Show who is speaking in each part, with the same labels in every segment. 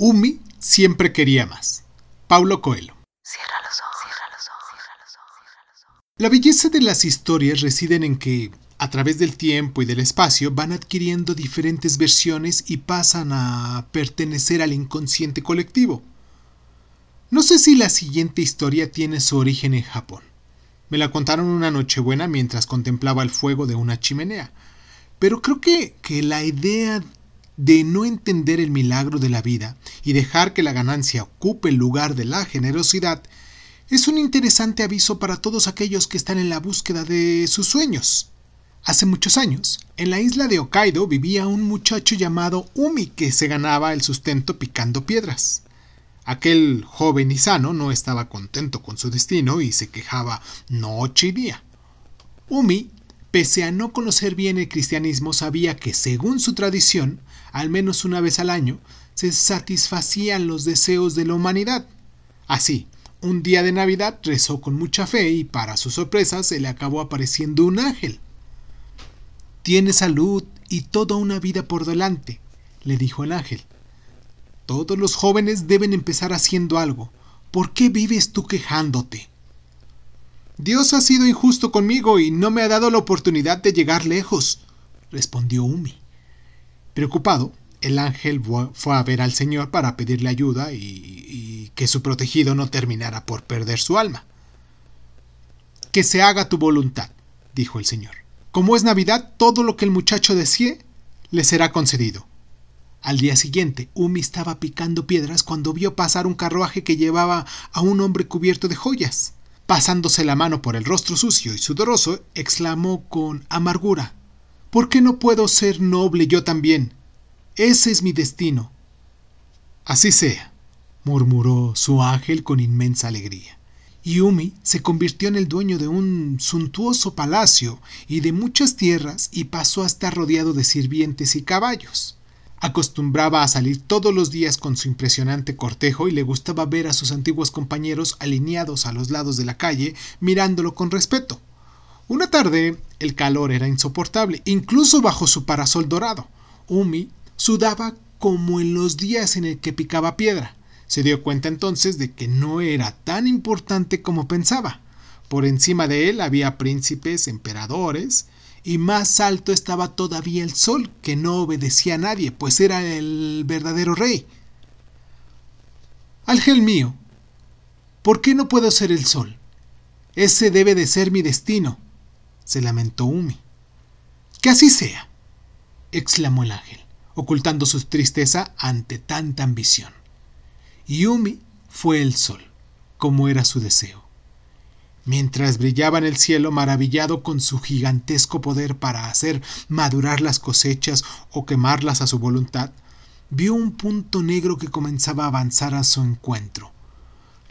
Speaker 1: Umi siempre quería más. Paulo Coelho.
Speaker 2: Cierra los ojos, cierra los ojos, cierra los ojos, cierra los ojos.
Speaker 1: La belleza de las historias reside en que, a través del tiempo y del espacio, van adquiriendo diferentes versiones y pasan a pertenecer al inconsciente colectivo. No sé si la siguiente historia tiene su origen en Japón. Me la contaron una nochebuena mientras contemplaba el fuego de una chimenea. Pero creo que, que la idea de no entender el milagro de la vida y dejar que la ganancia ocupe el lugar de la generosidad es un interesante aviso para todos aquellos que están en la búsqueda de sus sueños. Hace muchos años, en la isla de Hokkaido vivía un muchacho llamado Umi que se ganaba el sustento picando piedras. Aquel joven y sano no estaba contento con su destino y se quejaba noche y día. Umi Pese a no conocer bien el cristianismo, sabía que, según su tradición, al menos una vez al año, se satisfacían los deseos de la humanidad. Así, un día de Navidad rezó con mucha fe y, para su sorpresa, se le acabó apareciendo un ángel. Tiene salud y toda una vida por delante, le dijo el ángel. Todos los jóvenes deben empezar haciendo algo. ¿Por qué vives tú quejándote? Dios ha sido injusto conmigo y no me ha dado la oportunidad de llegar lejos, respondió Umi. Preocupado, el ángel fue a ver al Señor para pedirle ayuda y, que su protegido no terminara por perder su alma. Que se haga tu voluntad, dijo el Señor. Como es Navidad, todo lo que el muchacho desee le será concedido. Al día siguiente, Umi estaba picando piedras cuando vio pasar un carruaje que llevaba a un hombre cubierto de joyas. Pasándose la mano por el rostro sucio y sudoroso, exclamó con amargura ¿Por qué no puedo ser noble yo también? Ese es mi destino. Así sea, murmuró su ángel con inmensa alegría. Yumi se convirtió en el dueño de un suntuoso palacio y de muchas tierras y pasó a estar rodeado de sirvientes y caballos. Acostumbraba a salir todos los días con su impresionante cortejo y le gustaba ver a sus antiguos compañeros alineados a los lados de la calle, mirándolo con respeto. Una tarde el calor era insoportable, incluso bajo su parasol dorado. Umi sudaba como en los días en el que picaba piedra. Se dio cuenta entonces de que no era tan importante como pensaba. Por encima de él había príncipes, emperadores, y más alto estaba todavía el sol, que no obedecía a nadie, pues era el verdadero rey. Ángel mío, ¿por qué no puedo ser el sol? Ese debe de ser mi destino, se lamentó Umi. Que así sea, exclamó el ángel, ocultando su tristeza ante tanta ambición. Y Umi fue el sol, como era su deseo mientras brillaba en el cielo maravillado con su gigantesco poder para hacer madurar las cosechas o quemarlas a su voluntad, vio un punto negro que comenzaba a avanzar a su encuentro.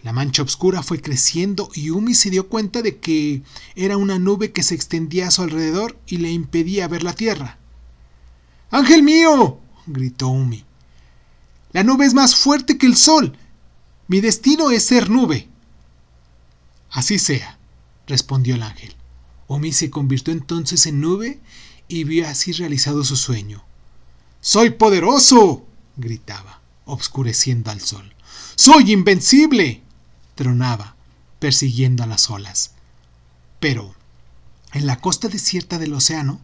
Speaker 1: La mancha oscura fue creciendo y Umi se dio cuenta de que era una nube que se extendía a su alrededor y le impedía ver la tierra. ¡Ángel mío! gritó Umi. La nube es más fuerte que el sol. Mi destino es ser nube. Así sea, respondió el ángel. Omi se convirtió entonces en nube y vio así realizado su sueño. ¡Soy poderoso! gritaba, obscureciendo al sol. ¡Soy invencible! tronaba, persiguiendo a las olas. Pero, en la costa desierta del océano,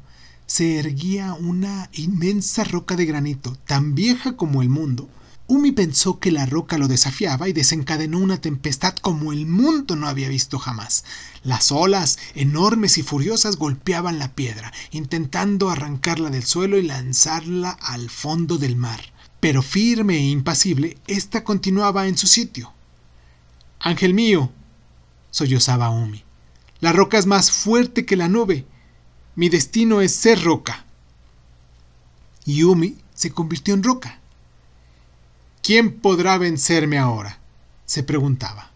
Speaker 1: se erguía una inmensa roca de granito, tan vieja como el mundo, Umi pensó que la roca lo desafiaba y desencadenó una tempestad como el mundo no había visto jamás. Las olas, enormes y furiosas, golpeaban la piedra, intentando arrancarla del suelo y lanzarla al fondo del mar. Pero firme e impasible, ésta continuaba en su sitio. Ángel mío, sollozaba Umi, la roca es más fuerte que la nube. Mi destino es ser roca. Y Umi se convirtió en roca. ¿Quién podrá vencerme ahora? se preguntaba.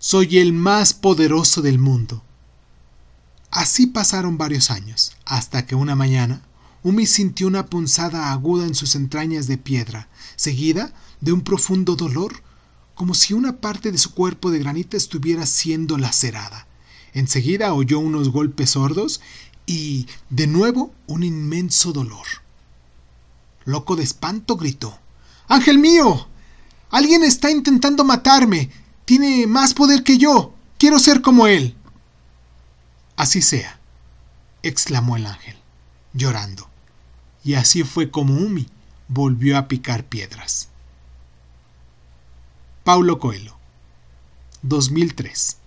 Speaker 1: Soy el más poderoso del mundo. Así pasaron varios años, hasta que una mañana Umi sintió una punzada aguda en sus entrañas de piedra, seguida de un profundo dolor, como si una parte de su cuerpo de granito estuviera siendo lacerada. Enseguida oyó unos golpes sordos y, de nuevo, un inmenso dolor. Loco de espanto, gritó. Ángel mío, Alguien está intentando matarme. Tiene más poder que yo. Quiero ser como él. Así sea, exclamó el ángel, llorando. Y así fue como Umi volvió a picar piedras. Paulo Coelho, 2003